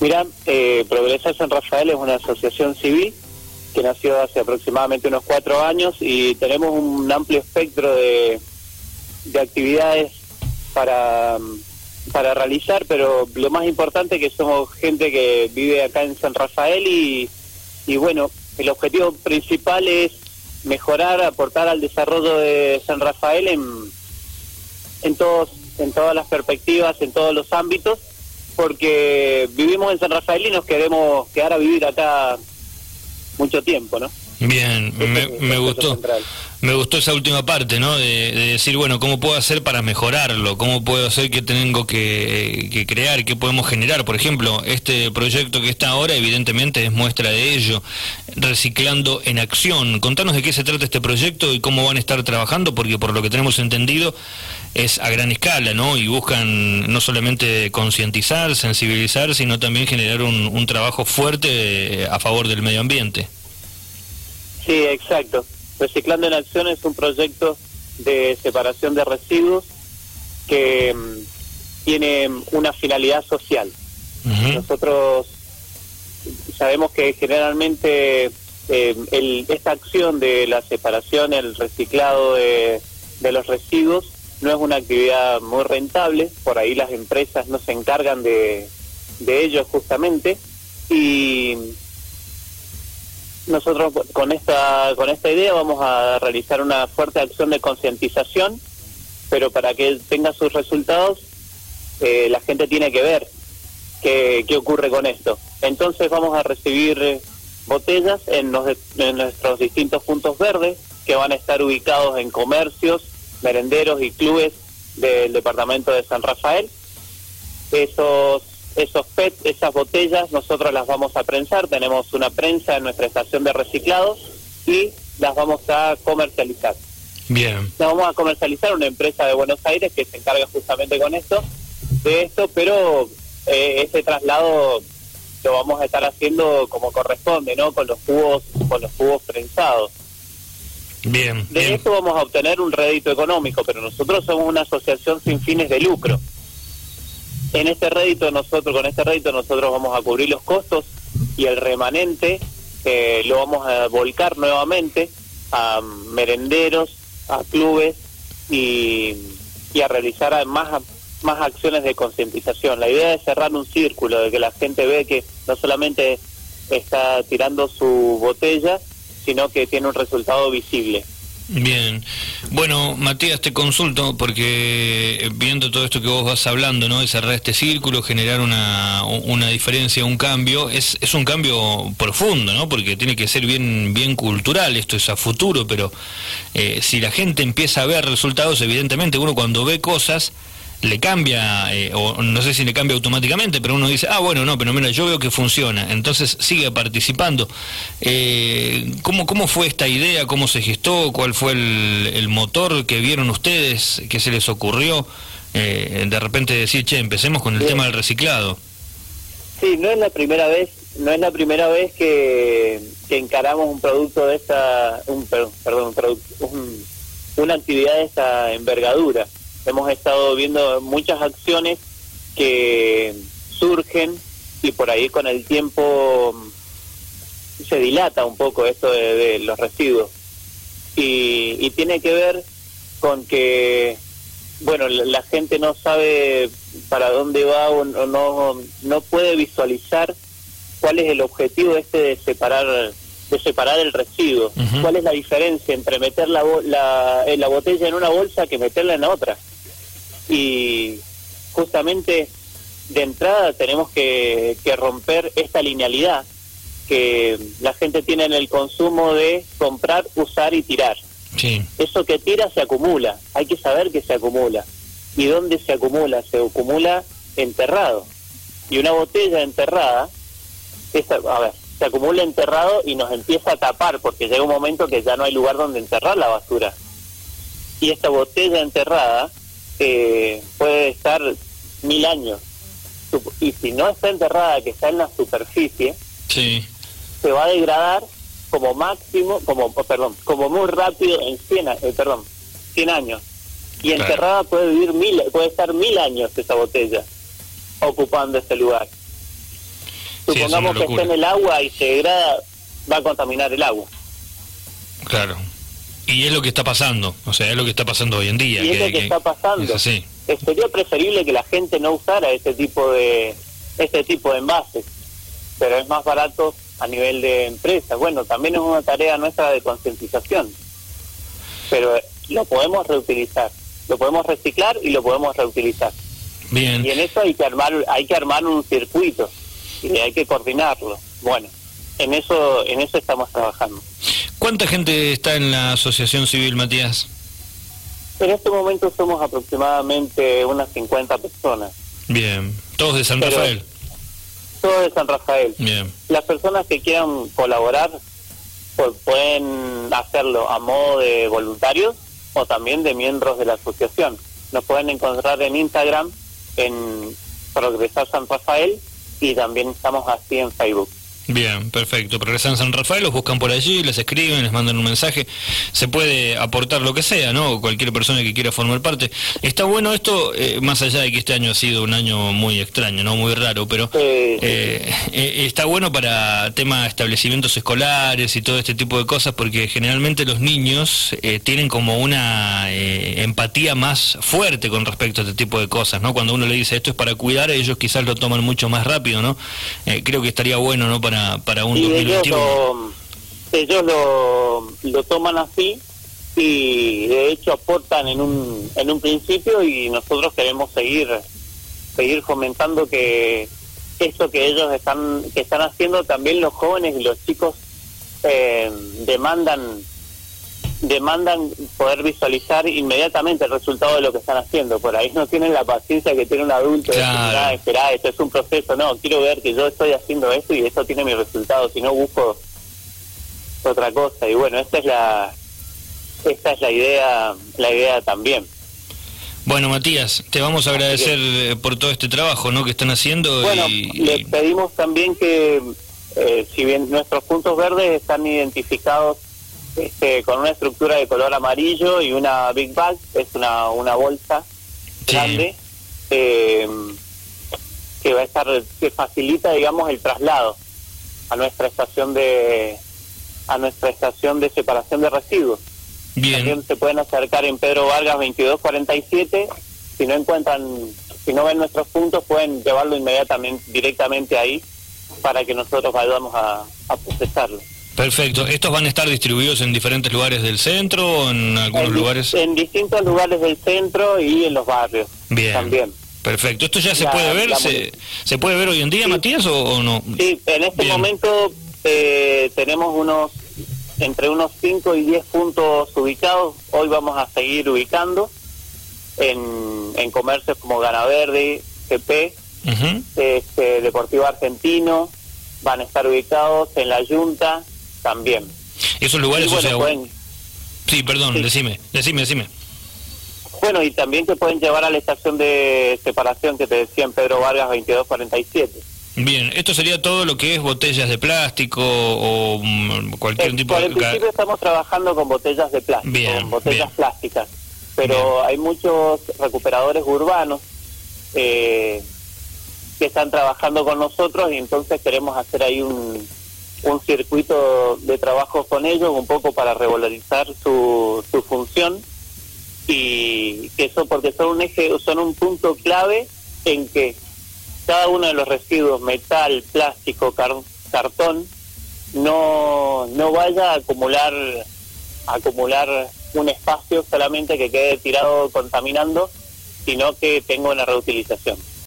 Mira, eh, Progresar San Rafael es una asociación civil que nació hace aproximadamente unos cuatro años y tenemos un amplio espectro de, de actividades para, para realizar, pero lo más importante es que somos gente que vive acá en San Rafael y, y bueno, el objetivo principal es mejorar, aportar al desarrollo de San Rafael en, en, todos, en todas las perspectivas, en todos los ámbitos, porque vivimos en San Rafael y nos queremos quedar a vivir acá mucho tiempo, ¿no? Bien, me, me gustó. Me gustó esa última parte, ¿no? De, decir, bueno, ¿cómo puedo hacer para mejorarlo? ¿Cómo puedo hacer que tengo que, crear? ¿Qué podemos generar? Por ejemplo, este proyecto que está ahora, evidentemente, es muestra de ello. Reciclando en acción. Contanos de qué se trata este proyecto y cómo van a estar trabajando, porque por lo que tenemos entendido es a gran escala, ¿no? Y buscan no solamente concientizar, sensibilizar, sino también generar un trabajo fuerte a favor del medio ambiente. Sí, exacto. Reciclando en Acción es un proyecto de separación de residuos que mm, tiene una finalidad social. Nosotros sabemos que generalmente eh, esta acción de la separación, el reciclado de, de los residuos, no es una actividad muy rentable, por ahí las empresas no se encargan de, de ello justamente, y nosotros con esta con esta idea vamos a realizar una fuerte acción de concientización, pero para que tenga sus resultados eh, la gente tiene que ver qué, qué, ocurre con esto. Entonces vamos a recibir eh, botellas en, en nuestros distintos puntos verdes que van a estar ubicados en comercios, merenderos y clubes del departamento de San Rafael. Esos esos PET, esas botellas, nosotros las vamos a prensar, tenemos una prensa en nuestra estación de reciclados y las vamos a comercializar. Bien. Las vamos a comercializar una empresa de Buenos Aires que se encarga justamente con esto, de esto, pero eh, ese traslado lo vamos a estar haciendo como corresponde, ¿no? Con los cubos, con los cubos prensados. Bien. De esto vamos a obtener un rédito económico, pero nosotros somos una asociación sin fines de lucro en este rédito nosotros, con este rédito nosotros vamos a cubrir los costos y el remanente eh, lo vamos a volcar nuevamente a merenderos, a clubes y, a realizar más, más acciones de concientización. La idea es cerrar un círculo, de que la gente ve que no solamente está tirando su botella, sino que tiene un resultado visible. Bien. Bueno, Matías, te consulto porque eh, viendo todo esto que vos vas hablando, ¿no? De cerrar este círculo, generar una, una diferencia, un cambio, es, es un cambio profundo, ¿no? Porque tiene que ser bien, bien cultural, esto es a futuro, pero eh, si la gente empieza a ver resultados, evidentemente uno cuando ve cosas le cambia, eh, o no sé si le cambia automáticamente, pero uno dice, ah, bueno, no, pero mira, yo veo que funciona, entonces sigue participando. Eh, ¿cómo, ¿Cómo fue esta idea? ¿Cómo se gestó? ¿Cuál fue el, motor que vieron ustedes? ¿Qué se les ocurrió? Eh, de repente decir, che, empecemos con el tema del reciclado. Sí, no es la primera vez, no es la primera vez que, encaramos un producto de esta, un, perdón, un una actividad de esta envergadura hemos estado viendo muchas acciones que surgen y por ahí con el tiempo se dilata un poco esto de, los residuos. Y, tiene que ver con que, bueno, la, gente no sabe para dónde va o no, no, puede visualizar cuál es el objetivo este de separar de separar el residuo. ¿Cuál es la diferencia entre meter la, la, la botella en una bolsa que meterla en otra? Y justamente de entrada tenemos que, romper esta linealidad que la gente tiene en el consumo de comprar, usar y tirar. Eso que tira se acumula, hay que saber que se acumula. ¿Y dónde se acumula? Se acumula enterrado. Y una botella enterrada, a ver, se acumula enterrado y nos empieza a tapar porque llega un momento que ya no hay lugar donde enterrar la basura. Y esta botella enterrada eh, puede estar mil años. Y si no está enterrada, que está en la superficie, se va a degradar como máximo, como perdón, como muy rápido en 100, eh, perdón, 100 años. Y enterrada puede vivir mil, puede estar mil años esa botella ocupando ese lugar. supongamos que esté en el agua y se degrada, va a contaminar el agua. Claro. Y es lo que está pasando, o sea, es lo que está pasando hoy en día. Y es lo que, está pasando. Es Sería preferible que la gente no usara este tipo de este tipo de envases, pero es más barato a nivel de empresa. Bueno, también es una tarea nuestra de concientización, pero lo podemos reutilizar, lo podemos reciclar y lo podemos reutilizar. Bien. Y en eso hay que armar hay que armar un circuito y hay que coordinarlo. Bueno, en eso en eso estamos trabajando. ¿Cuánta gente está en la asociación civil, Matías? En este momento somos aproximadamente unas 50 personas. Bien, todos de San Rafael. Todos de San Rafael. Bien. Las personas que quieran colaborar pues, pueden hacerlo a modo de voluntarios o también de miembros de la asociación. Nos pueden encontrar en Instagram en Progresar San Rafael y también estamos así en Facebook. Bien, perfecto. Progresan San Rafael, los buscan por allí, les escriben, les mandan un mensaje. Se puede aportar lo que sea, ¿no? Cualquier persona que quiera formar parte. Está bueno esto, eh, más allá de que este año ha sido un año muy extraño, ¿no? Muy raro, pero eh, eh, está bueno para tema de establecimientos escolares y todo este tipo de cosas, porque generalmente los niños tienen como una empatía más fuerte con respecto a este tipo de cosas, ¿no? Cuando uno le dice esto es para cuidar, ellos quizás lo toman mucho más rápido, ¿no? creo que estaría bueno, ¿no? Para para, un y Ellos, lo, ellos lo, lo toman así y de hecho aportan en un, en un principio y nosotros queremos seguir seguir fomentando que esto que ellos están que están haciendo también los jóvenes y los chicos eh, demandan demandan poder visualizar inmediatamente el resultado de lo que están haciendo. Por ahí no tienen la paciencia que tiene un adulto claro. de esperar, esto es un proceso. No, quiero ver que yo estoy haciendo esto y esto tiene mi resultado. Si no, busco otra cosa. Y bueno, esta es la esta es la idea, la idea también. Bueno, Matías, te vamos a agradecer eh, por todo este trabajo ¿no? que están haciendo. Bueno, les pedimos también que, eh, si bien nuestros puntos verdes están identificados este, con una estructura de color amarillo y una big bag, es una, una bolsa grande eh, que va a estar que facilita digamos el traslado a nuestra estación de a nuestra estación de separación de residuos. Bien. También se pueden acercar en Pedro Vargas 2247. Si no encuentran, si no ven nuestros puntos, pueden llevarlo inmediatamente, directamente ahí para que nosotros vayamos a, a procesarlo. Perfecto. ¿Estos van a estar distribuidos en diferentes lugares del centro o en algunos lugares? En distintos lugares del centro y en los barrios Bien. también. Perfecto. ¿Esto ya se puede ver? Se, puede ver hoy en día, Matías, o, no? Sí, en este momento eh, tenemos unos entre unos 5 y 10 puntos ubicados. Hoy vamos a seguir ubicando en, en comercios como Gana Verde, GP, este, Deportivo Argentino. Van a estar ubicados en la Junta, también. ¿Esos lugares, o sea, Sí, perdón, decime, decime, decime. Bueno, y también te pueden llevar a la estación de separación que te decía en Pedro Vargas 2247. Bien, esto sería todo lo que es botellas de plástico o mm, cualquier eh, tipo de... Por el principio estamos trabajando con botellas de plástico, bien, botellas plásticas, pero hay muchos recuperadores urbanos eh, que están trabajando con nosotros y entonces queremos hacer ahí un, un circuito de trabajo con ellos, un poco para revalorizar su, su función y eso porque son un eje, son un punto clave en que cada uno de los residuos, metal, plástico, cartón, no, no vaya a acumular, acumular un espacio solamente que quede tirado contaminando, sino que tenga una reutilización.